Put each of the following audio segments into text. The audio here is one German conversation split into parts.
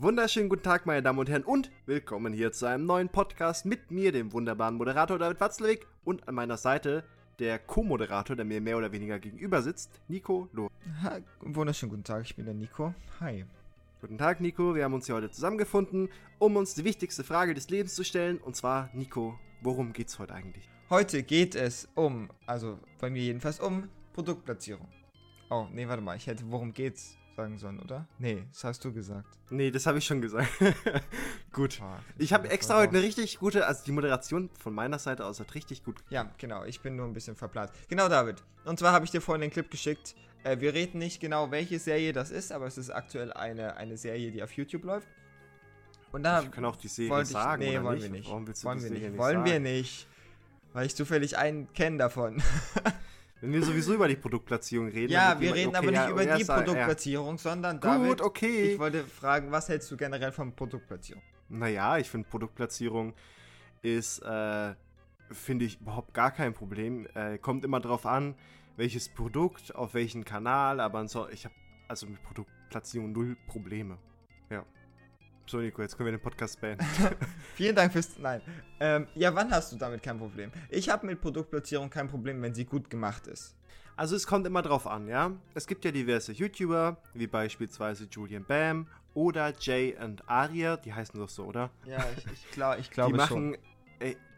wunderschönen guten Tag, meine Damen und Herren, und willkommen hier zu einem neuen Podcast mit mir, dem wunderbaren Moderator David Watzlewig, und an meiner Seite der Co-Moderator, der mir mehr oder weniger gegenüber sitzt, Nico Loh. Ha, wunderschönen guten Tag, ich bin der Nico. Hi. Guten Tag, Nico. Wir haben uns hier heute zusammengefunden, um uns die wichtigste Frage des Lebens zu stellen. Und zwar, Nico, worum geht's heute eigentlich? Heute geht es um, also bei mir jedenfalls, um Produktplatzierung. Oh, nee, warte mal, ich hätte worum geht's sagen sollen, oder? Nee, das hast du gesagt. Nee, das habe ich schon gesagt. gut. Oh, Ich habe extra heute eine richtig gute, also die Moderation von meiner Seite aus hat richtig gut. Ja, genau, ich bin nur ein bisschen verplant. Genau, David. Und zwar habe ich dir vorhin den Clip geschickt. Äh, wir reden nicht genau, welche Serie das ist, aber es ist aktuell eine, eine Serie, die auf YouTube läuft. Und da Wir können auch die Serie ich, sagen, nee, wollen nicht? wir nicht. Warum willst du wollen die wir Serie nicht. Wollen wir sagen? nicht. Weil ich zufällig einen kenne davon. Wenn wir sowieso über die Produktplatzierung reden. Ja, wir reden jemand- aber okay, nicht ja, über die Produktplatzierung, sondern Ja. David, Gut, okay. ich wollte fragen, was hältst du generell von Produktplatzierung? Naja, ich finde Produktplatzierung ist, äh, finde ich überhaupt gar kein Problem. Äh, kommt immer drauf an, welches Produkt, auf welchen Kanal, aber ich habe also mit Produktplatzierung null Probleme. Ja. So, Nico, jetzt können wir den Podcast beenden. Vielen Dank fürs. Nein. Ähm, ja, wann hast du damit kein Problem? Ich habe mit Produktplatzierung kein Problem, wenn sie gut gemacht ist. Also es kommt immer drauf an, ja. Es gibt ja diverse YouTuber, wie beispielsweise Julian Bam oder Jay und Aria, die heißen doch so, oder? Ja, ich, ich, glaub, ich glaube die machen,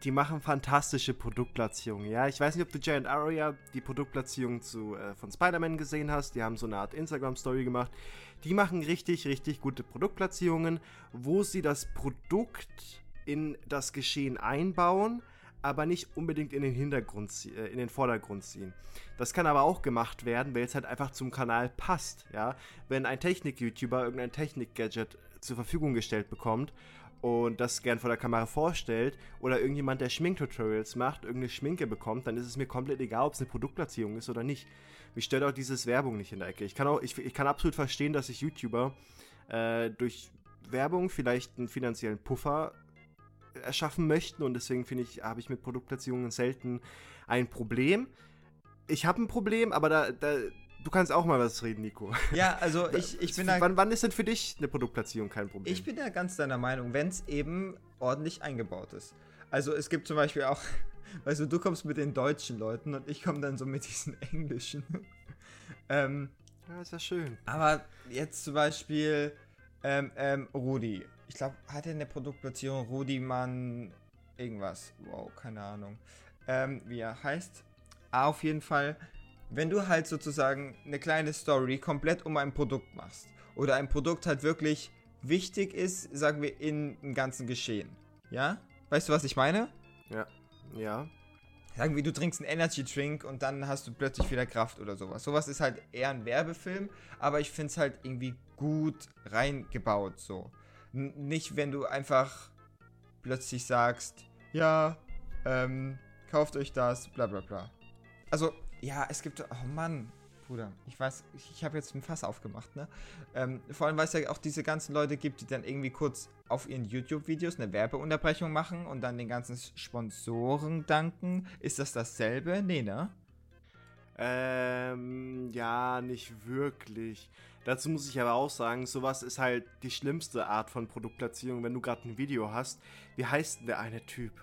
die machen fantastische Produktplatzierungen, ja. Ich weiß nicht, ob du und Aria die Produktplatzierung zu, äh, von Spider-Man gesehen hast. Die haben so eine Art Instagram-Story gemacht. Die machen richtig, richtig gute Produktplatzierungen, wo sie das Produkt in das Geschehen einbauen, aber nicht unbedingt in den Hintergrund, äh, in den Vordergrund ziehen. Das kann aber auch gemacht werden, weil es halt einfach zum Kanal passt, ja. Wenn ein Technik-YouTuber irgendein Technik-Gadget zur Verfügung gestellt bekommt und das gern vor der Kamera vorstellt oder irgendjemand, der Schminktutorials macht, irgendeine Schminke bekommt, dann ist es mir komplett egal, ob es eine Produktplatzierung ist oder nicht. Mich stört auch dieses Werbung nicht in der Ecke. Ich kann auch, ich, ich kann absolut verstehen, dass sich YouTuber äh, durch Werbung vielleicht einen finanziellen Puffer erschaffen möchten und deswegen finde ich, habe ich mit Produktplatzierungen selten ein Problem. Ich habe ein Problem, aber da, da, du kannst auch mal was reden, Nico. Ja, also ich, ich bin da. wann, wann ist denn für dich eine Produktplatzierung kein Problem? Ich bin da ganz deiner Meinung, wenn es eben ordentlich eingebaut ist. Also es gibt zum Beispiel auch, weißt du, du kommst mit den deutschen Leuten und ich komme dann so mit diesen englischen. ähm, ja, ist ja schön. aber jetzt zum Beispiel ähm, ähm, Rudi. Ich glaube, hat er eine Produktplatzierung Rudi Mann irgendwas? Wow, keine Ahnung. Ähm, wie er heißt. Ah, auf jeden Fall, wenn du halt sozusagen eine kleine Story komplett um ein Produkt machst oder ein Produkt halt wirklich wichtig ist, sagen wir, in dem ganzen Geschehen. Ja? Weißt du, was ich meine? Ja. Ja. Sagen wir, du trinkst einen Energy Drink und dann hast du plötzlich wieder Kraft oder sowas. Sowas ist halt eher ein Werbefilm, aber ich finde es halt irgendwie gut reingebaut so. N nicht, wenn du einfach plötzlich sagst, ja, ähm, kauft euch das, bla bla bla. Also, ja, es gibt, oh Mann, Bruder, ich weiß, ich, ich habe jetzt ein Fass aufgemacht, ne? Ähm, vor allem, weil es ja auch diese ganzen Leute gibt, die dann irgendwie kurz auf ihren YouTube-Videos eine Werbeunterbrechung machen und dann den ganzen Sponsoren danken. Ist das dasselbe? Nee, ne? Ähm, ja, nicht wirklich. Dazu muss ich aber auch sagen, sowas ist halt die schlimmste Art von Produktplatzierung, wenn du gerade ein Video hast. Wie heißt denn der eine Typ?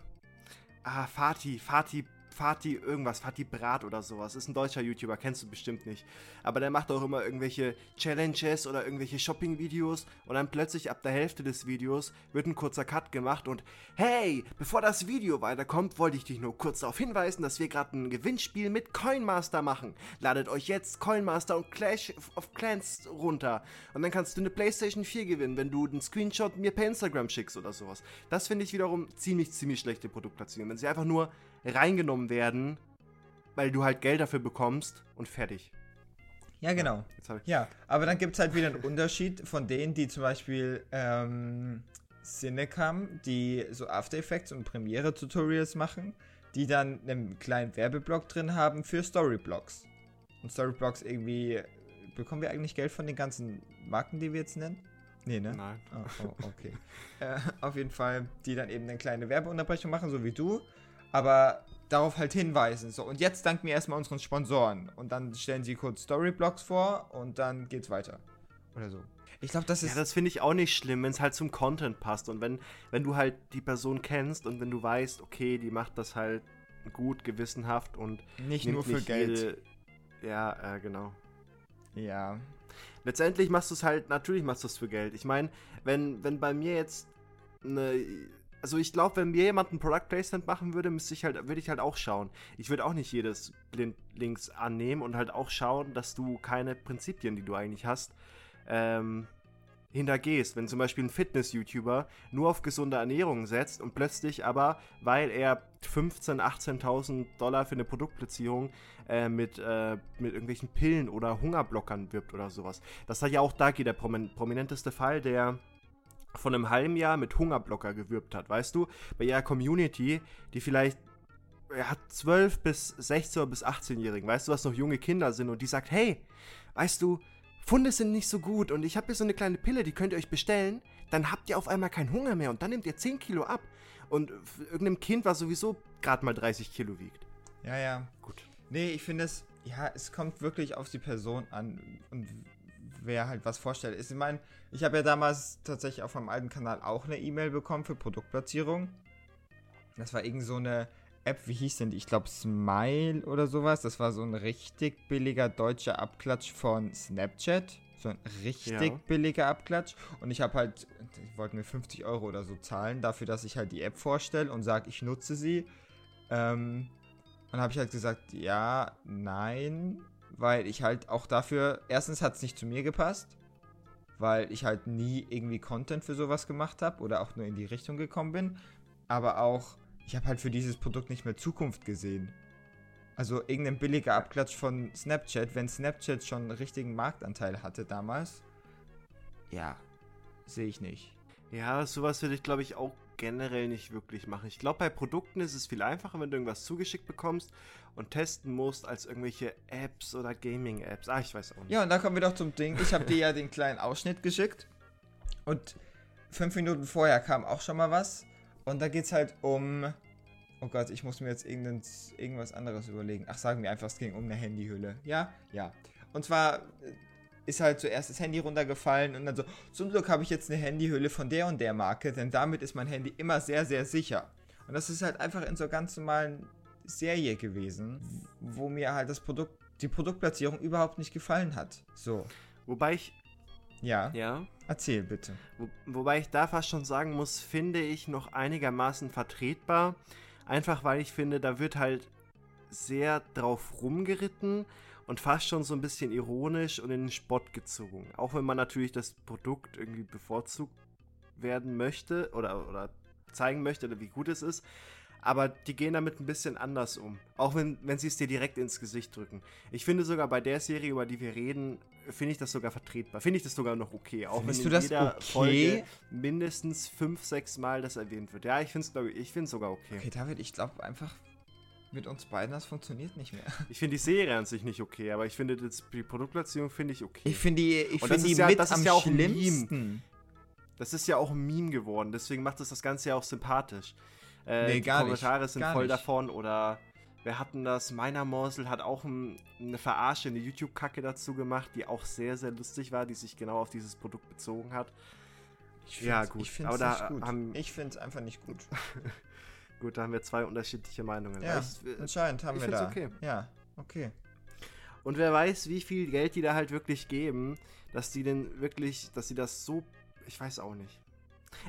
Ah, Fatih, Fatih, Fatih irgendwas, Fatih Brat oder sowas. Ist ein deutscher YouTuber, kennst du bestimmt nicht. Aber der macht auch immer irgendwelche Challenges oder irgendwelche Shopping-Videos und dann plötzlich ab der Hälfte des Videos wird ein kurzer Cut gemacht und hey, bevor das Video weiterkommt, wollte ich dich nur kurz darauf hinweisen, dass wir gerade ein Gewinnspiel mit Coinmaster machen. Ladet euch jetzt Coinmaster und Clash of Clans runter und dann kannst du eine PlayStation 4 gewinnen, wenn du einen Screenshot mir per Instagram schickst oder sowas. Das finde ich wiederum ziemlich, ziemlich schlechte Produktplatzierung, wenn sie einfach nur reingenommen werden, weil du halt Geld dafür bekommst und fertig. Ja, genau. Ich Ja, aber dann gibt es halt wieder einen Unterschied von denen, die zum Beispiel ähm, Cinecam, die so After Effects und Premiere-Tutorials machen, die dann einen kleinen Werbeblock drin haben für Storyblocks. Und Storyblocks irgendwie. Bekommen wir eigentlich Geld von den ganzen Marken, die wir jetzt nennen? Nee, ne? Nein. Oh, oh, okay. äh, auf jeden Fall, die dann eben eine kleine Werbeunterbrechung machen, so wie du, aber darauf halt hinweisen. So, und jetzt danken wir erstmal unseren Sponsoren. Und dann stellen sie kurz Storyblocks vor und dann geht's weiter. Oder so. Ich glaube, das ist. Ja, das finde ich auch nicht schlimm, wenn es halt zum Content passt. Und wenn, wenn du halt die Person kennst und wenn du weißt, okay, die macht das halt gut, gewissenhaft und nicht nur für Geld. Jede, ja, äh, genau. Ja. Letztendlich machst du es halt, natürlich machst du es für Geld. Ich meine, wenn, wenn bei mir jetzt eine. Also ich glaube, wenn mir jemand ein Product Placement machen würde, müsste ich halt, würde ich halt auch schauen. Ich würde auch nicht jedes blind links annehmen und halt auch schauen, dass du keine Prinzipien, die du eigentlich hast, ähm, hintergehst. Wenn zum Beispiel ein Fitness-YouTuber nur auf gesunde Ernährung setzt und plötzlich aber, weil er 15.000, 18.000 Dollar für eine Produktplatzierung äh, mit, äh, mit irgendwelchen Pillen oder Hungerblockern wirbt oder sowas. Das hat ja auch Dagi, der prominenteste Fall, der von einem halben Jahr mit Hungerblocker gewirbt hat, weißt du? Bei ihrer Community, die vielleicht er hat 12 bis 16 bis 18-Jährigen, weißt du, was noch junge Kinder sind und die sagt, hey, weißt du, Funde sind nicht so gut und ich habe hier so eine kleine Pille, die könnt ihr euch bestellen. Dann habt ihr auf einmal keinen Hunger mehr und dann nehmt ihr 10 Kilo ab. Und irgendeinem Kind, was sowieso gerade mal 30 Kilo wiegt. Ja, ja. Gut. Nee, ich finde es, ja, es kommt wirklich auf die Person an und wer halt was vorstellt. Ich meine, ich habe ja damals tatsächlich auf meinem alten Kanal auch eine E-Mail bekommen für Produktplatzierung. Das war irgend so eine App, wie hieß denn die? Ich glaube Smile oder sowas. Das war so ein richtig billiger deutscher Abklatsch von Snapchat. So ein richtig ja. billiger Abklatsch. Und ich habe halt, ich wollte mir 50 Euro oder so zahlen dafür, dass ich halt die App vorstelle und sage, ich nutze sie. Ähm, und habe ich halt gesagt, ja, nein, weil ich halt auch dafür, erstens hat es nicht zu mir gepasst, weil ich halt nie irgendwie Content für sowas gemacht habe oder auch nur in die Richtung gekommen bin. Aber auch, ich habe halt für dieses Produkt nicht mehr Zukunft gesehen. Also irgendein billiger Abklatsch von Snapchat, wenn Snapchat schon einen richtigen Marktanteil hatte damals. Ja, sehe ich nicht. Ja, sowas würde ich glaube ich auch generell nicht wirklich machen. Ich glaube, bei Produkten ist es viel einfacher, wenn du irgendwas zugeschickt bekommst und testen musst, als irgendwelche Apps oder Gaming-Apps. Ah, ich weiß auch nicht. Ja, und da kommen wir doch zum Ding. Ich habe dir ja den kleinen Ausschnitt geschickt und fünf Minuten vorher kam auch schon mal was. Und da geht es halt um. Oh Gott, ich muss mir jetzt irgendwas anderes überlegen. Ach, sagen wir einfach, es ging um eine Handyhülle. Ja? Ja. Und zwar äh, ist halt zuerst das Handy runtergefallen und dann so, zum Glück habe ich jetzt eine Handyhülle von der und der Marke, denn damit ist mein Handy immer sehr, sehr sicher. Und das ist halt einfach in so ganz normalen Serie gewesen, wo mir halt das Produkt, die Produktplatzierung überhaupt nicht gefallen hat. So. Wobei ich ja. Ja. Erzähl bitte. Wo, wobei ich da fast schon sagen muss, finde ich noch einigermaßen vertretbar. Einfach weil ich finde, da wird halt sehr drauf rumgeritten und fast schon so ein bisschen ironisch und in den Spott gezogen. Auch wenn man natürlich das Produkt irgendwie bevorzugt werden möchte oder, oder zeigen möchte oder wie gut es ist. Aber die gehen damit ein bisschen anders um. Auch wenn, wenn sie es dir direkt ins Gesicht drücken. Ich finde sogar bei der Serie, über die wir reden, finde ich das sogar vertretbar. Finde ich das sogar noch okay. Auch Findest wenn in jeder okay? Folge mindestens fünf, sechs Mal das erwähnt wird. Ja, ich finde es, glaube ich, ich finde sogar okay. Okay, David, ich glaube einfach, mit uns beiden, das funktioniert nicht mehr. Ich finde die Serie an sich nicht okay, aber ich finde die Produktplatzierung finde ich okay. Ich finde die, ich find die ja, mit das ist am ja auch schlimmsten. Das ist ja auch ein Meme geworden, deswegen macht es das Ganze ja auch sympathisch. Äh, nee, die Kommentare nicht, sind voll nicht. davon oder wir hatten das, meiner Morsel hat auch ein, eine Verarsche, eine YouTube-Kacke dazu gemacht, die auch sehr, sehr lustig war, die sich genau auf dieses Produkt bezogen hat. ja, gut. Ich finde es gut. Haben, ich finde es einfach nicht gut. gut, da haben wir zwei unterschiedliche Meinungen. Ja, ich, anscheinend haben wir da. okay. Ja, okay. Und wer weiß, wie viel Geld die da halt wirklich geben, dass die denn wirklich, dass sie das so, ich weiß auch nicht.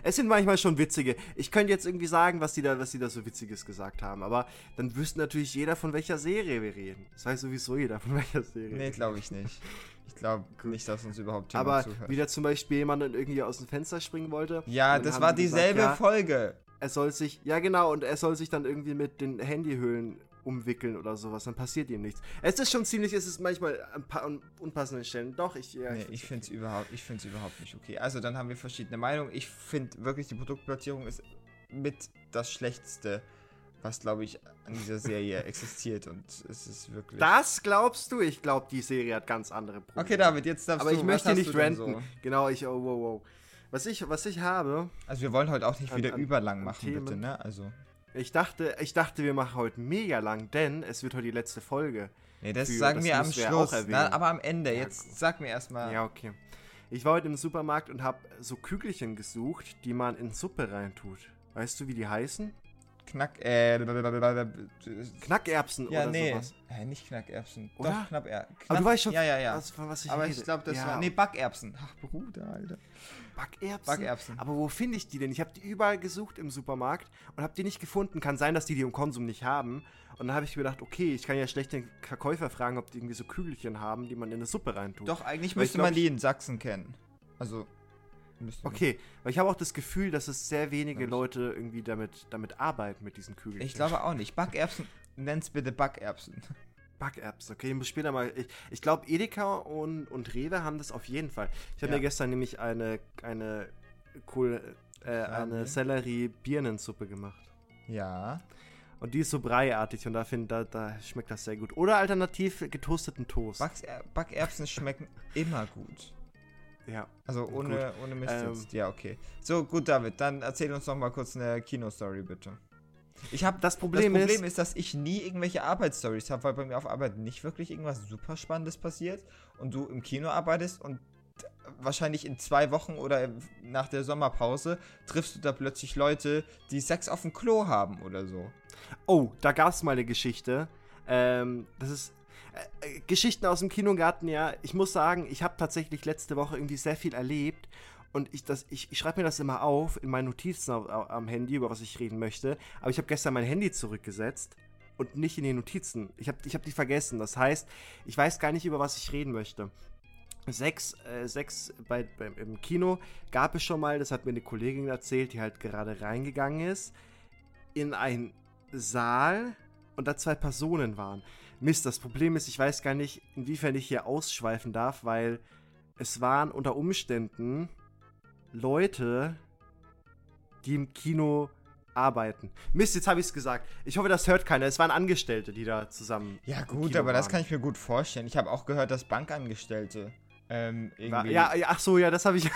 Es sind manchmal schon witzige. Ich könnte jetzt irgendwie sagen, was die da, was die da so Witziges gesagt haben, aber dann wüsste natürlich jeder, von welcher Serie wir reden. Das weiß sowieso jeder, von welcher Serie. Nee, glaube ich nicht. Ich glaube nicht, dass uns überhaupt jemand Aber zuhört. wieder zum Beispiel jemand irgendwie aus dem Fenster springen wollte. Ja, das war dieselbe gesagt, ja, Folge. Er soll sich, ja genau, und er soll sich dann irgendwie mit den Handyhöhlen umwickeln oder sowas, dann passiert ihm nichts. Es ist schon ziemlich, es ist manchmal ein paar unpassende Stellen. Doch, ich, ja, nee, ich finde es okay. überhaupt, ich finde überhaupt nicht okay. Also dann haben wir verschiedene Meinungen. Ich finde wirklich, die Produktplatzierung ist mit das Schlechteste, was glaube ich an dieser Serie existiert und es ist wirklich. Das glaubst du? Ich glaube, die Serie hat ganz andere Probleme. Okay, David, jetzt darfst Aber du. Aber ich möchte nicht renten. So? Genau, ich, oh, wow, wow. Was ich, was ich habe. Also wir wollen heute auch nicht an, wieder an, überlang machen, Themen. bitte, ne? Also. Ich dachte, ich dachte, wir machen heute mega lang, denn es wird heute die letzte Folge. Nee, das für, sagen das wir am Schluss. Na, aber am Ende. Ja, Jetzt sag mir erstmal. Ja, okay. Ich war heute im Supermarkt und habe so Kügelchen gesucht, die man in Suppe reintut. Weißt du, wie die heißen? Knack, äh, Knackerbsen ja, oder nee. sowas. Hä, nicht Knackerbsen. Oder? Doch, knapp, knapp, Aber du weißt schon, Ja, ja, ja. was, von was ich Aber rede. ich glaube, das ja, war. Nee, Backerbsen. Ach, Bruder, Alter. Backerbsen. Backerbsen. Aber wo finde ich die denn? Ich habe die überall gesucht im Supermarkt und habe die nicht gefunden. Kann sein, dass die die im Konsum nicht haben. Und dann habe ich gedacht, okay, ich kann ja schlecht den Verkäufer fragen, ob die irgendwie so Kügelchen haben, die man in eine Suppe reintut. Doch, eigentlich Weil müsste glaub, man die in Sachsen kennen. Also. Okay, weil ich habe auch das Gefühl, dass es sehr wenige. Leute irgendwie damit, damit arbeiten, mit diesen Kügelchen. Ich glaube auch nicht. Backerbsen, nenn's bitte Backerbsen. Backerbs, okay, ich muss später mal. Ich, ich glaube, Edeka und, und Rewe haben das auf jeden Fall. Ich habe Ja. mir gestern nämlich eine, eine cool, äh, eine ne? Sellerie-Birnensuppe gemacht. Ja. Und die ist so breiartig und da, find, da, da schmeckt das sehr gut. Oder alternativ getoasteten Toast. Backerbsen schmecken immer gut. Ja. Also ohne, ohne Mist Ähm. jetzt. Ja, okay. So, gut, David, dann erzähl uns noch mal kurz eine Kinostory, bitte. Ich habe Das das Problem, Problem ist, ist, dass ich nie irgendwelche Arbeitsstories habe, weil bei mir auf Arbeit nicht wirklich irgendwas super Spannendes passiert und du im Kino arbeitest und wahrscheinlich in zwei Wochen oder nach der Sommerpause triffst du da plötzlich Leute, die Sex auf dem Klo haben oder so. Oh, da gab es mal eine Geschichte. Ähm, das ist. Äh, äh, Geschichten aus dem Kinogarten, ja. Ich muss sagen, ich habe tatsächlich letzte Woche irgendwie sehr viel erlebt. Und ich, ich, ich schreibe mir das immer auf in meinen Notizen am Handy, über was ich reden möchte. Aber ich habe gestern mein Handy zurückgesetzt und nicht in die Notizen. Ich habe ich hab die vergessen. Das heißt, ich weiß gar nicht, über was ich reden möchte. Sechs, äh, sechs bei, beim, im Kino gab es schon mal, das hat mir eine Kollegin erzählt, die halt gerade reingegangen ist, in einen Saal und da zwei Personen waren. Mist, das Problem ist, ich weiß gar nicht, inwiefern ich hier ausschweifen darf, weil es waren unter Umständen Leute, die im Kino arbeiten. Mist, jetzt habe ich es gesagt. Ich hoffe, das hört keiner. Es waren Angestellte, die da zusammen. Ja, gut, aber das waren. kann ich mir gut vorstellen. Ich habe auch gehört, dass Bankangestellte ähm, irgendwie. ja, ja, ach so, ja, das habe ich.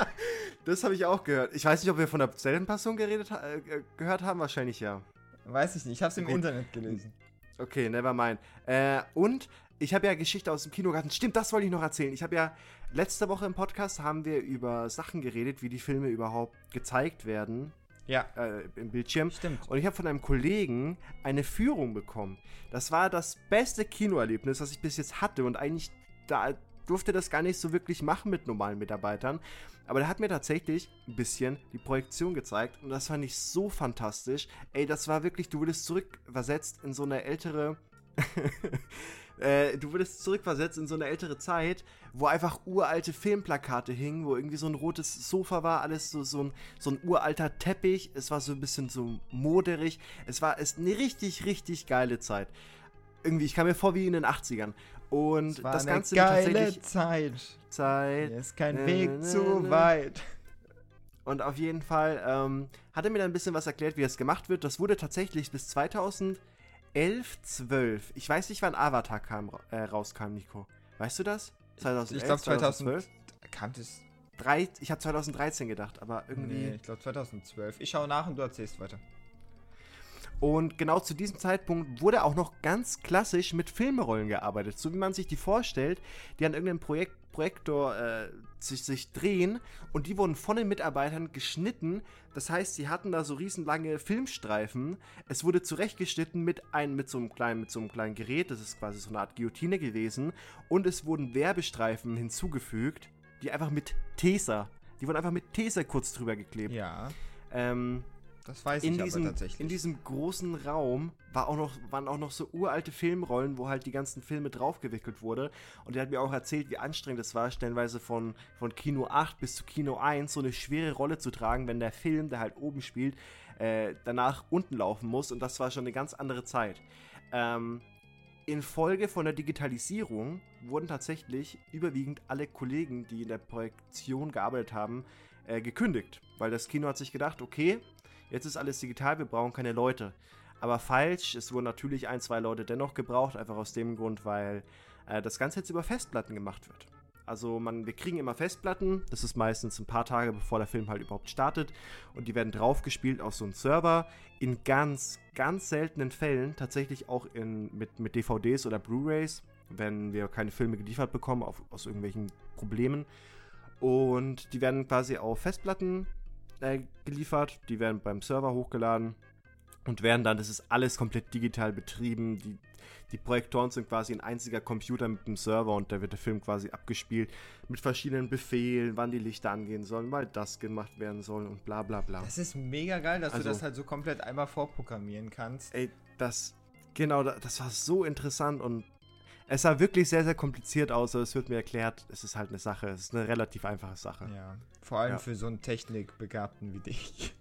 das habe ich auch gehört. Ich weiß nicht, ob wir von derselben Person geredet, ha- äh, gehört haben. Wahrscheinlich ja. Weiß ich nicht, ich habe es im Okay. Internet gelesen. Okay, never mind. Äh, und ich habe ja Geschichte aus dem Kinogarten. Stimmt, das wollte ich noch erzählen. Ich habe ja letzte Woche im Podcast haben wir über Sachen geredet, wie die Filme überhaupt gezeigt werden Ja, äh, im Bildschirm. stimmt. Und ich habe von einem Kollegen eine Führung bekommen. Das war das beste Kinoerlebnis, das ich bis jetzt hatte. Und eigentlich da durfte das gar nicht so wirklich machen mit normalen Mitarbeitern. Aber der hat mir tatsächlich ein bisschen die Projektion gezeigt. Und das fand ich so fantastisch. Ey, das war wirklich, du wurdest zurückversetzt in so eine ältere. äh, du wurdest zurückversetzt in so eine ältere Zeit, wo einfach uralte Filmplakate hingen, wo irgendwie so ein rotes Sofa war, alles so, so, ein, so ein uralter Teppich. Es war so ein bisschen so moderig. Es war es eine richtig, richtig geile Zeit. Irgendwie, ich kam mir vor wie in den 80ern. Und Es war das eine Ganze geile Zeit. Zeit. Hier ist kein Äh, Weg ne, zu ne. weit. Und auf jeden Fall ähm, hat er mir dann ein bisschen was erklärt, wie das gemacht wird. Das wurde tatsächlich bis 2011, 12. Ich weiß nicht, wann Avatar kam, äh, rauskam, Nico. Weißt du das? 2011, Ich glaube 2012? 2012. Kam das? Drei, ich habe 2013 gedacht, aber irgendwie. Nee, ich glaube 2012. Ich schaue nach und du erzählst weiter. Und genau zu diesem Zeitpunkt wurde auch noch ganz klassisch mit Filmrollen gearbeitet, so wie man sich die vorstellt, die an irgendeinem Projekt, Projektor äh, sich, sich drehen und die wurden von den Mitarbeitern geschnitten. Das heißt, sie hatten da so riesenlange Filmstreifen. Es wurde zurechtgeschnitten mit, ein, mit, so einem kleinen, mit so einem kleinen Gerät, das ist quasi so eine Art Guillotine gewesen. Und es wurden Werbestreifen hinzugefügt, die einfach mit Taser, die wurden einfach mit Taser kurz drüber geklebt. Ja, Ähm, das weiß in ich diesem, aber tatsächlich. in diesem großen Raum war auch noch, waren auch noch so uralte Filmrollen, wo halt die ganzen Filme draufgewickelt wurde. Und er hat mir auch erzählt, wie anstrengend es war, stellenweise von, von Kino 8 bis zu Kino 1 so eine schwere Rolle zu tragen, wenn der Film, der halt oben spielt, äh, danach unten laufen muss. Und das war schon eine ganz andere Zeit. Ähm, Infolge von der Digitalisierung wurden tatsächlich überwiegend alle Kollegen, die in der Projektion gearbeitet haben, äh, gekündigt. Weil das Kino hat sich gedacht, okay, jetzt ist alles digital, wir brauchen keine Leute. Aber falsch, es wurden natürlich ein, zwei Leute dennoch gebraucht, einfach aus dem Grund, weil äh, das Ganze jetzt über Festplatten gemacht wird. Also man, wir kriegen immer Festplatten, das ist meistens ein paar Tage bevor der Film halt überhaupt startet und die werden draufgespielt auf so einen Server. In ganz, ganz seltenen Fällen, tatsächlich auch in, mit, mit DVDs oder Blu-rays, wenn wir keine Filme geliefert bekommen auf, aus irgendwelchen Problemen. Und die werden quasi auf Festplatten äh, geliefert, die werden beim Server hochgeladen und werden dann, das ist alles komplett digital betrieben. Die, die Projektoren sind quasi ein einziger Computer mit dem Server und da wird der Film quasi abgespielt mit verschiedenen Befehlen, wann die Lichter angehen sollen, weil das gemacht werden soll und bla bla bla. Das ist mega geil, dass Also- du das halt so komplett einmal vorprogrammieren kannst. Ey, das, genau, da- das war so interessant und es sah wirklich sehr, sehr kompliziert aus, aber es wird mir erklärt, es ist halt eine Sache, es ist eine relativ einfache Sache. Ja, vor allem Ja. für so einen Technikbegabten wie dich.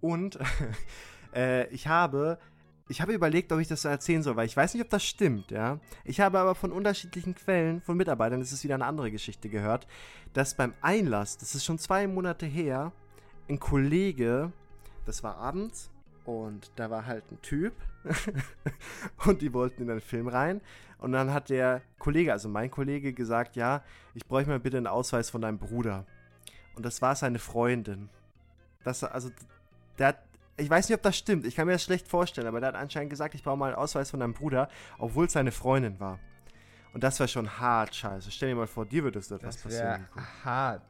Und äh, ich habe, ich habe überlegt, ob ich das so erzählen soll, weil ich weiß nicht, ob das stimmt, ja. Ich habe aber von unterschiedlichen Quellen, von Mitarbeitern, das ist wieder eine andere Geschichte gehört, dass beim Einlass, das ist schon zwei Monate her, ein Kollege, das war abends und da war halt ein Typ und die wollten in den Film rein und dann hat der Kollege, also mein Kollege, gesagt, ja, ich bräuchte mal bitte einen Ausweis von deinem Bruder. Und das war seine Freundin. Das, also, der hat, ich weiß nicht, ob das stimmt, ich kann mir das schlecht vorstellen, aber der hat anscheinend gesagt, ich brauche mal einen Ausweis von deinem Bruder, obwohl es seine Freundin war. Und das wäre schon hart, scheiße. Stell dir mal vor, dir würde so etwas Das passieren. hart.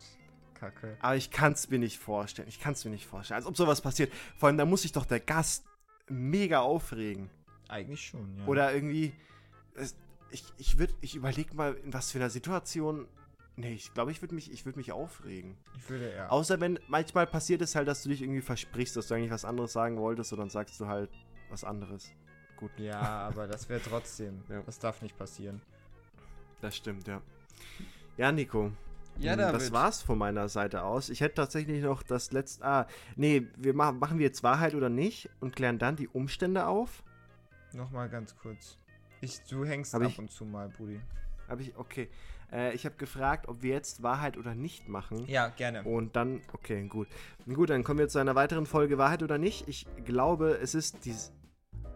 Kacke. Aber ich kann es mir nicht vorstellen. Ich kann es mir nicht vorstellen. Als ob sowas passiert. Vor allem, da muss sich doch der Gast mega aufregen. Eigentlich schon, ja. Oder irgendwie. Es, ich ich, würd- ich überlege mal, in was für einer Situation. Nee, ich glaube, ich würde mich, ich würd mich aufregen. ich würde eher. Außer wenn manchmal passiert es halt, dass du dich irgendwie versprichst, dass du eigentlich was anderes sagen wolltest und dann sagst du halt was anderes. Gut, Ja, aber das wäre trotzdem. Ja. Das darf nicht passieren. das stimmt, ja. Ja, Nico. Ja, Mm, David. Das war's von meiner Seite aus. Ich hätte tatsächlich noch das letzte. Ah, nee, wir machen, machen wir jetzt Wahrheit oder nicht und klären dann die Umstände auf. Nochmal ganz kurz. Ich, du hängst Hab ab ich- und zu mal, Brudi. Habe ich, okay. Äh, ich habe gefragt, ob wir jetzt Wahrheit oder nicht machen. Ja, gerne. Und dann, okay, gut. Gut, dann kommen wir zu einer weiteren Folge Wahrheit oder nicht. Ich glaube, es ist die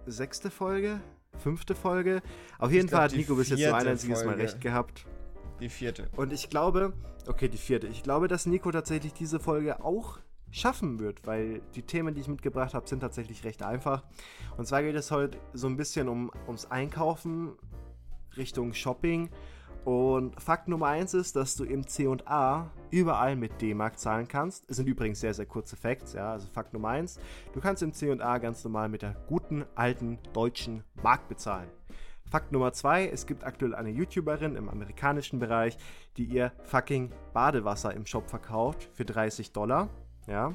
sechste Folge, fünfte Folge. Auf jeden glaub, Fall hat Nico bis jetzt nur ein einziges Mal Folge. recht gehabt. Die vierte. Und ich glaube, okay, die vierte. Ich glaube, dass Nico tatsächlich diese Folge auch schaffen wird, weil die Themen, die ich mitgebracht habe, sind tatsächlich recht einfach. Und zwar geht es heute so ein bisschen um, ums Einkaufen Richtung Shopping. Und Fakt Nummer eins ist, dass du im C&A überall mit D-Mark zahlen kannst. Es sind übrigens sehr, sehr kurze Facts, ja. Also Fakt Nummer eins, du kannst im C&A ganz normal mit der guten, alten, deutschen Mark bezahlen. Fakt Nummer zwei, es gibt aktuell eine YouTuberin im amerikanischen Bereich, die ihr fucking Badewasser im Shop verkauft für 30 Dollar. Ja.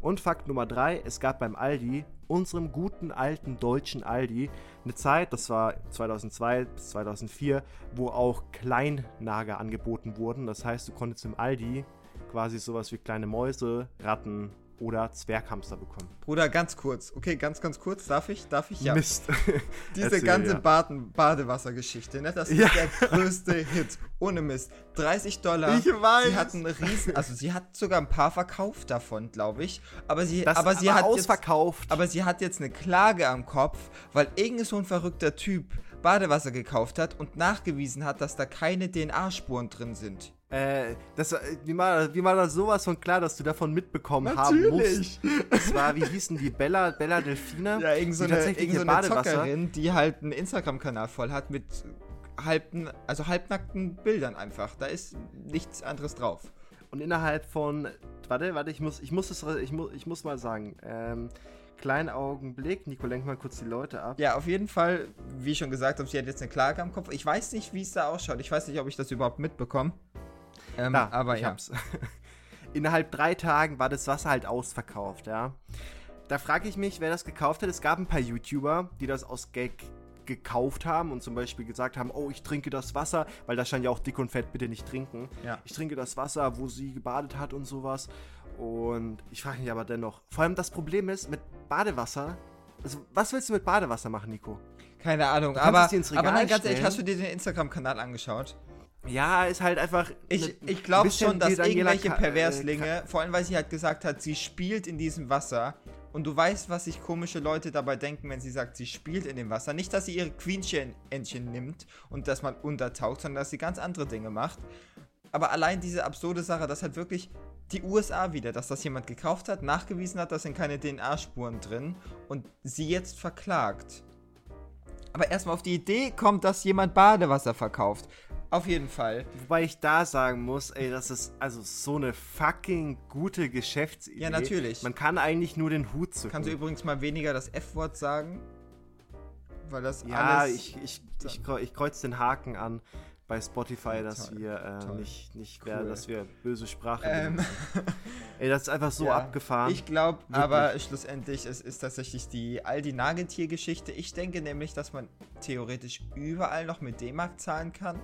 Und Fakt Nummer drei, es gab beim Aldi, unserem guten alten deutschen Aldi, eine Zeit, das war 2002 bis 2004, wo auch Kleinnager angeboten wurden. Das heißt, du konntest im Aldi quasi sowas wie kleine Mäuse, Ratten oder Zwerghamster bekommen. Bruder, ganz kurz. Okay, ganz, ganz kurz. Darf ich? Darf ich? Ja. Mist. Diese Erzähl, ganze ja. Baden Badewassergeschichte, ne? Das ist Ja. der größte Hit. Ohne Mist. 30 Dollar. Ich weiß. Sie hat einen riesen, also sie hat sogar ein paar verkauft davon, glaube ich. Aber sie, Das aber sie hat jetzt, ausverkauft. aber sie hat jetzt eine Klage am Kopf, weil irgend so ein verrückter Typ Badewasser gekauft hat und nachgewiesen hat, dass da keine DNA-Spuren drin sind. Äh, das, äh, wie war, wie war das sowas von klar, dass du davon mitbekommen haben musst? Das war, wie hießen die? Bella, Bella Delfina? Ja, irgend so die eine, tatsächlich irgend so eine Zockerin, die halt einen Instagram-Kanal voll hat mit halbten, also halbnackten Bildern einfach. Da ist nichts anderes drauf. Und innerhalb von. Warte, warte, ich muss, ich muss es, ich muss, ich muss mal sagen. Ähm, kleinen Augenblick. Nico, lenk mal kurz die Leute ab. Ja, auf jeden Fall, wie ich schon gesagt habe, sie hat jetzt eine Klage am Kopf. Ich weiß nicht, wie es da ausschaut. Ich weiß nicht, ob ich das überhaupt mitbekomme. Ähm, Da, aber ich ja. hab's. Innerhalb drei Tagen war das Wasser halt ausverkauft, ja. Da frage ich mich, wer das gekauft hat. Es gab ein paar YouTuber, die das aus Gag gekauft haben und zum Beispiel gesagt haben, oh, ich trinke das Wasser, weil da stand ja auch dick und fett, bitte nicht trinken. Ja. Ich trinke das Wasser, wo sie gebadet hat und sowas. Und ich frage mich aber dennoch, vor allem das Problem ist, mit Badewasser, also was willst du mit Badewasser machen, Nico? Keine Ahnung, aber, ins Regal aber nein, ganz ehrlich, hast du dir den Instagram-Kanal angeschaut? Ja, ist halt einfach. Ich, ne- ich glaube schon, dass irgendwelche Ka- äh, Perverslinge, vor allem weil sie halt gesagt hat, sie spielt in diesem Wasser und du weißt, was sich komische Leute dabei denken, wenn sie sagt, sie spielt in dem Wasser. Nicht, dass sie ihre Queenchen-Entchen nimmt und das mal untertaucht, sondern dass sie ganz andere Dinge macht. Aber allein diese absurde Sache, dass halt wirklich die USA wieder, dass das jemand gekauft hat, nachgewiesen hat, da sind keine DNA-Spuren drin und sie jetzt verklagt. Aber erstmal auf die Idee kommt, dass jemand Badewasser verkauft. Auf jeden Fall. Wobei ich da sagen muss, ey, das ist also so eine fucking gute Geschäftsidee. Ja, natürlich. Man kann eigentlich nur den Hut zücken. Kannst du übrigens mal weniger das F-Wort sagen? Weil das ja, alles... ich, ich, ich, kreu- ich kreuze den Haken an bei Spotify, dass Toll, wir äh, toll. nicht, nicht Cool. mehr, dass wir böse Sprache Ähm. Ey, das ist einfach so Ja. abgefahren. Ich glaube aber schlussendlich, es ist tatsächlich die Aldi-Nagetier-Geschichte. Ich denke nämlich, dass man theoretisch überall noch mit D-Mark zahlen kann.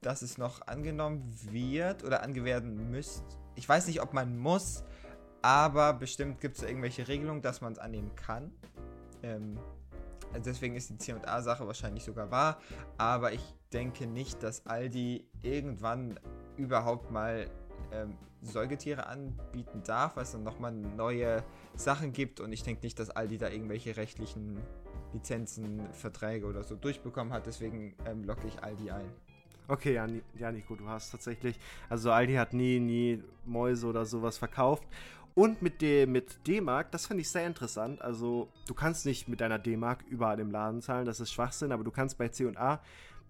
Dass es noch angenommen wird oder angewerden müsste. Ich weiß nicht, ob man muss, aber bestimmt gibt es irgendwelche Regelungen, dass man es annehmen kann. Ähm, also deswegen ist die C&A-Sache wahrscheinlich sogar wahr. Aber ich denke nicht, dass Aldi irgendwann überhaupt mal ähm, Säugetiere anbieten darf, weil es dann nochmal neue Sachen gibt. Und ich denke nicht, dass Aldi da irgendwelche rechtlichen Lizenzen, Verträge oder so durchbekommen hat. Deswegen ähm, locke ich Aldi ein. Okay, ja, ja, Nico, du hast tatsächlich. Also Aldi hat nie, nie Mäuse oder sowas verkauft. Und mit dem mit D-Mark, das fand ich sehr interessant. Also, du kannst nicht mit deiner D-Mark überall im Laden zahlen, das ist Schwachsinn, aber du kannst bei C&A,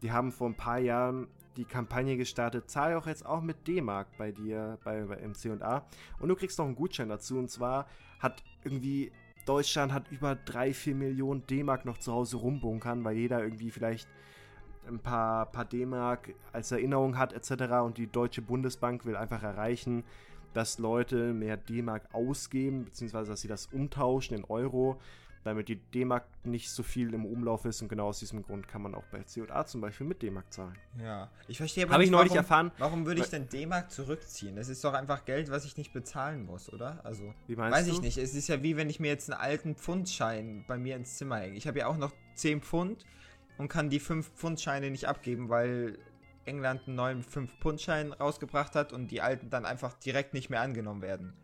die haben vor ein paar Jahren die Kampagne gestartet, zahl auch jetzt auch mit D-Mark bei dir bei, bei im C&A und du kriegst noch einen Gutschein dazu und zwar hat irgendwie Deutschland hat über 3, 4 Millionen D-Mark noch zu Hause rumbunkern, weil jeder irgendwie vielleicht ein paar, paar D-Mark als Erinnerung hat etc. Und die Deutsche Bundesbank will einfach erreichen, dass Leute mehr D-Mark ausgeben, beziehungsweise dass sie das umtauschen in Euro, damit die D-Mark nicht so viel im Umlauf ist. Und genau aus diesem Grund kann man auch bei C&A zum Beispiel mit D-Mark zahlen. Ja, ich verstehe aber Habe ich nicht, neulich warum, erfahren. warum würde ich denn D-Mark zurückziehen? Das ist doch einfach Geld, was ich nicht bezahlen muss, oder? Also, Wie meinst weiß du? ich nicht. Es ist ja wie wenn ich mir jetzt einen alten Pfundschein bei mir ins Zimmer hänge. Ich habe ja auch noch 10 Pfund und kann die 5 Pfundscheine nicht abgeben, weil England einen neuen 5-Pfund-Schein rausgebracht hat und die alten dann einfach direkt nicht mehr angenommen werden.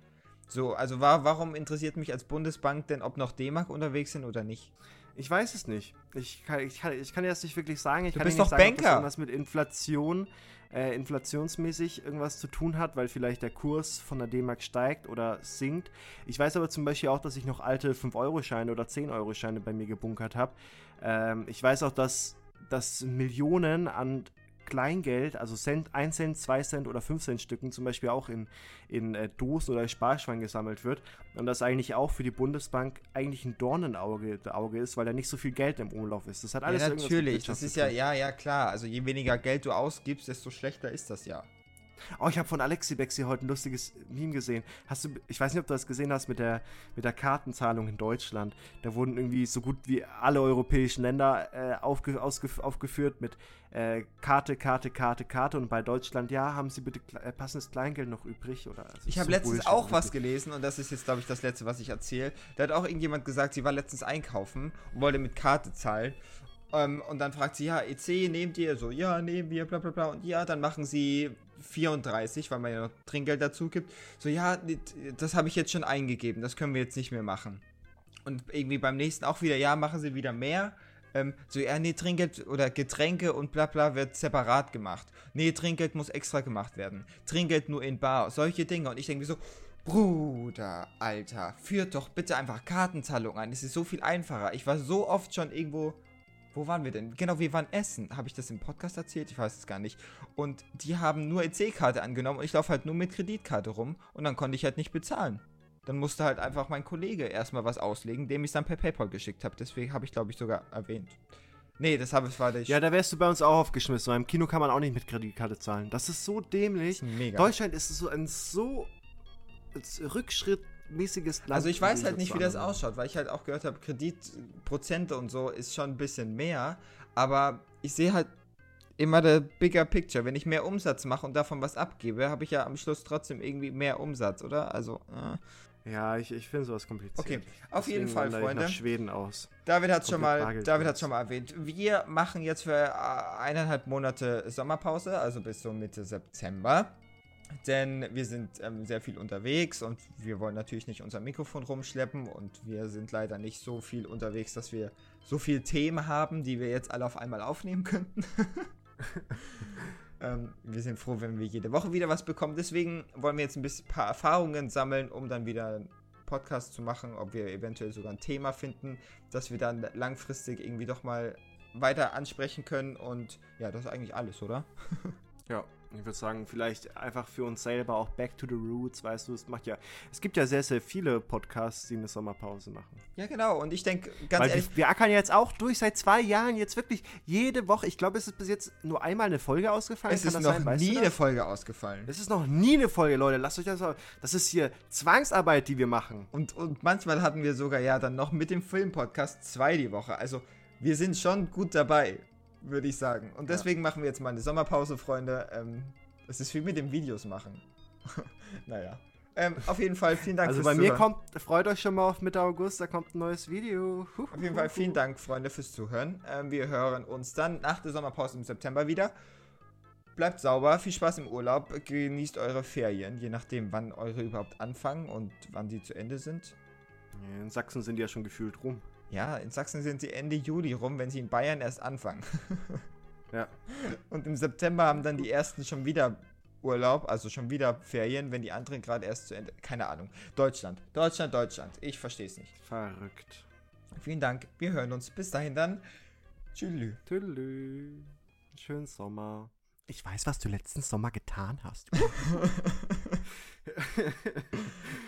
So, also wa warum interessiert mich als Bundesbank denn, ob noch D-Mark unterwegs sind oder nicht? Ich weiß es nicht. Ich kann, ich kann, ich kann dir das nicht wirklich sagen. Ich Du kann bist doch sagen, ob das Banker. irgendwas mit Inflation, äh, inflationsmäßig irgendwas zu tun hat, weil vielleicht der Kurs von der D-Mark steigt oder sinkt. Ich weiß aber zum Beispiel auch, dass ich noch alte 5-Euro-Scheine oder 10-Euro-Scheine bei mir gebunkert habe. Ähm, ich weiß auch, dass, dass Millionen an Kleingeld, also Cent, 1 Cent, 2 Cent oder 5 Cent Stücken zum Beispiel auch in, in äh, Dosen oder Sparschwein gesammelt wird. Und das eigentlich auch für die Bundesbank eigentlich ein Dornenauge Auge ist, weil da nicht so viel Geld im Umlauf ist. Das hat alles ja, natürlich. Das ist ja, ja, ja, klar. Also je weniger Geld du ausgibst, desto schlechter ist das ja. Oh, ich habe von Alexi Bexi heute ein lustiges Meme gesehen. Hast du, ich weiß nicht, ob du das gesehen hast mit der, mit der Kartenzahlung in Deutschland. Da wurden irgendwie so gut wie alle europäischen Länder äh, aufge, ausgef, aufgeführt mit äh, Karte, Karte, Karte, Karte. Und bei Deutschland, ja, haben sie bitte kle- äh, passendes Kleingeld noch übrig? Oder, also Ich habe letztens Bullshit, auch was gelesen und das ist jetzt, glaube ich, das letzte, was ich erzähle. Da hat auch irgendjemand gesagt, sie war letztens einkaufen und wollte mit Karte zahlen. Ähm, und dann fragt sie, ja, EC nehmt ihr? So, ja, nehmen wir, bla bla bla. Und ja, dann machen sie 34, weil man ja noch Trinkgeld dazu gibt. So, ja, das habe ich jetzt schon eingegeben, das können wir jetzt nicht mehr machen. Und irgendwie beim nächsten auch wieder, ja, machen sie wieder mehr. Ähm, so, ja, nee, Trinkgeld oder Getränke und bla bla wird separat gemacht. Nee, Trinkgeld muss extra gemacht werden. Trinkgeld nur in Bar, solche Dinge. Und ich denke mir so, Bruder, Alter, führt doch bitte einfach Kartenzahlung ein. Es ist so viel einfacher. Ich war so oft schon irgendwo. Wo waren wir denn? Genau, wir waren essen. Habe ich das im Podcast erzählt? Ich weiß es gar nicht. Und die haben nur EC-Karte angenommen und ich laufe halt nur mit Kreditkarte rum und dann konnte ich halt nicht bezahlen. Dann musste halt einfach mein Kollege erstmal was auslegen, dem ich es dann per PayPal geschickt habe. Deswegen habe ich, glaube ich, sogar erwähnt. Nee, das habe ich war der Ja, da wärst du bei uns auch aufgeschmissen, weil im Kino kann man auch nicht mit Kreditkarte zahlen. Das ist so dämlich. mega. Deutschland ist so ein so rückschrittmäßiges Land. Also ich weiß halt nicht, wie das ausschaut, weil ich halt auch gehört habe, Kreditprozente und so ist schon ein bisschen mehr, aber ich sehe halt immer der bigger picture. Wenn ich mehr Umsatz mache und davon was abgebe, habe ich ja am Schluss trotzdem irgendwie mehr Umsatz, oder? Also, äh. Ja, ich, ich finde sowas kompliziert. okay. Auf jeden Deswegen Fall, wandere ich Freunde. nach Schweden aus. David hat schon mal, David hat schon mal erwähnt. Wir machen jetzt für äh, eineinhalb Monate Sommerpause, also bis so Mitte September. Denn wir sind ähm, sehr viel unterwegs und wir wollen natürlich nicht unser Mikrofon rumschleppen und wir sind leider nicht so viel unterwegs, dass wir so viele Themen haben, die wir jetzt alle auf einmal aufnehmen könnten. ähm, wir sind froh, wenn wir jede Woche wieder was bekommen. Deswegen wollen wir jetzt ein bisschen paar Erfahrungen sammeln, um dann wieder Podcast zu machen, ob wir eventuell sogar ein Thema finden, das wir dann langfristig irgendwie doch mal weiter ansprechen können. Und ja, das ist eigentlich alles, oder? ja, ich würde sagen, vielleicht einfach für uns selber auch Back to the Roots, weißt du, es macht ja, es gibt ja sehr, sehr viele Podcasts, die eine Sommerpause machen. Ja, genau, und ich denke, ganz Weil ehrlich, wir, ackern jetzt auch durch seit zwei Jahren, jetzt wirklich jede Woche, ich glaube, es ist bis jetzt nur einmal eine Folge ausgefallen. es Kann ist noch sein? Weißt nie eine Folge ausgefallen. Es ist noch nie eine Folge, Leute, lasst euch das mal, das ist hier Zwangsarbeit, die wir machen. Und, und manchmal hatten wir sogar ja dann noch mit dem Film-Podcast zwei die Woche. Also wir sind schon gut dabei, würde ich sagen. Und deswegen machen wir jetzt mal eine Sommerpause, Freunde. Ähm, es ist wie mit dem Videos machen. naja. Ähm, auf jeden Fall vielen Dank Also fürs bei mir Zuhören. kommt, freut euch schon mal auf Mitte August, da kommt ein neues Video. Huh, Auf jeden Fall vielen Dank, Freunde, fürs Zuhören. Ähm, wir hören uns dann nach der Sommerpause im September wieder. Bleibt sauber, viel Spaß im Urlaub, genießt eure Ferien, je nachdem, wann eure überhaupt anfangen und wann sie zu Ende sind. In Sachsen sind die ja schon gefühlt rum. Ja, in Sachsen sind sie Ende Juli rum, wenn sie in Bayern erst anfangen. Ja. Und im September haben dann die ersten schon wieder Urlaub, also schon wieder Ferien, wenn die anderen gerade erst zu Ende. Keine Ahnung. Deutschland, Deutschland, Deutschland. Ich verstehe es nicht. Verrückt. Vielen Dank. Wir hören uns. Bis dahin dann. Tschüss. Tüdelü. Schönen Sommer. Ich weiß, was du letzten Sommer getan hast.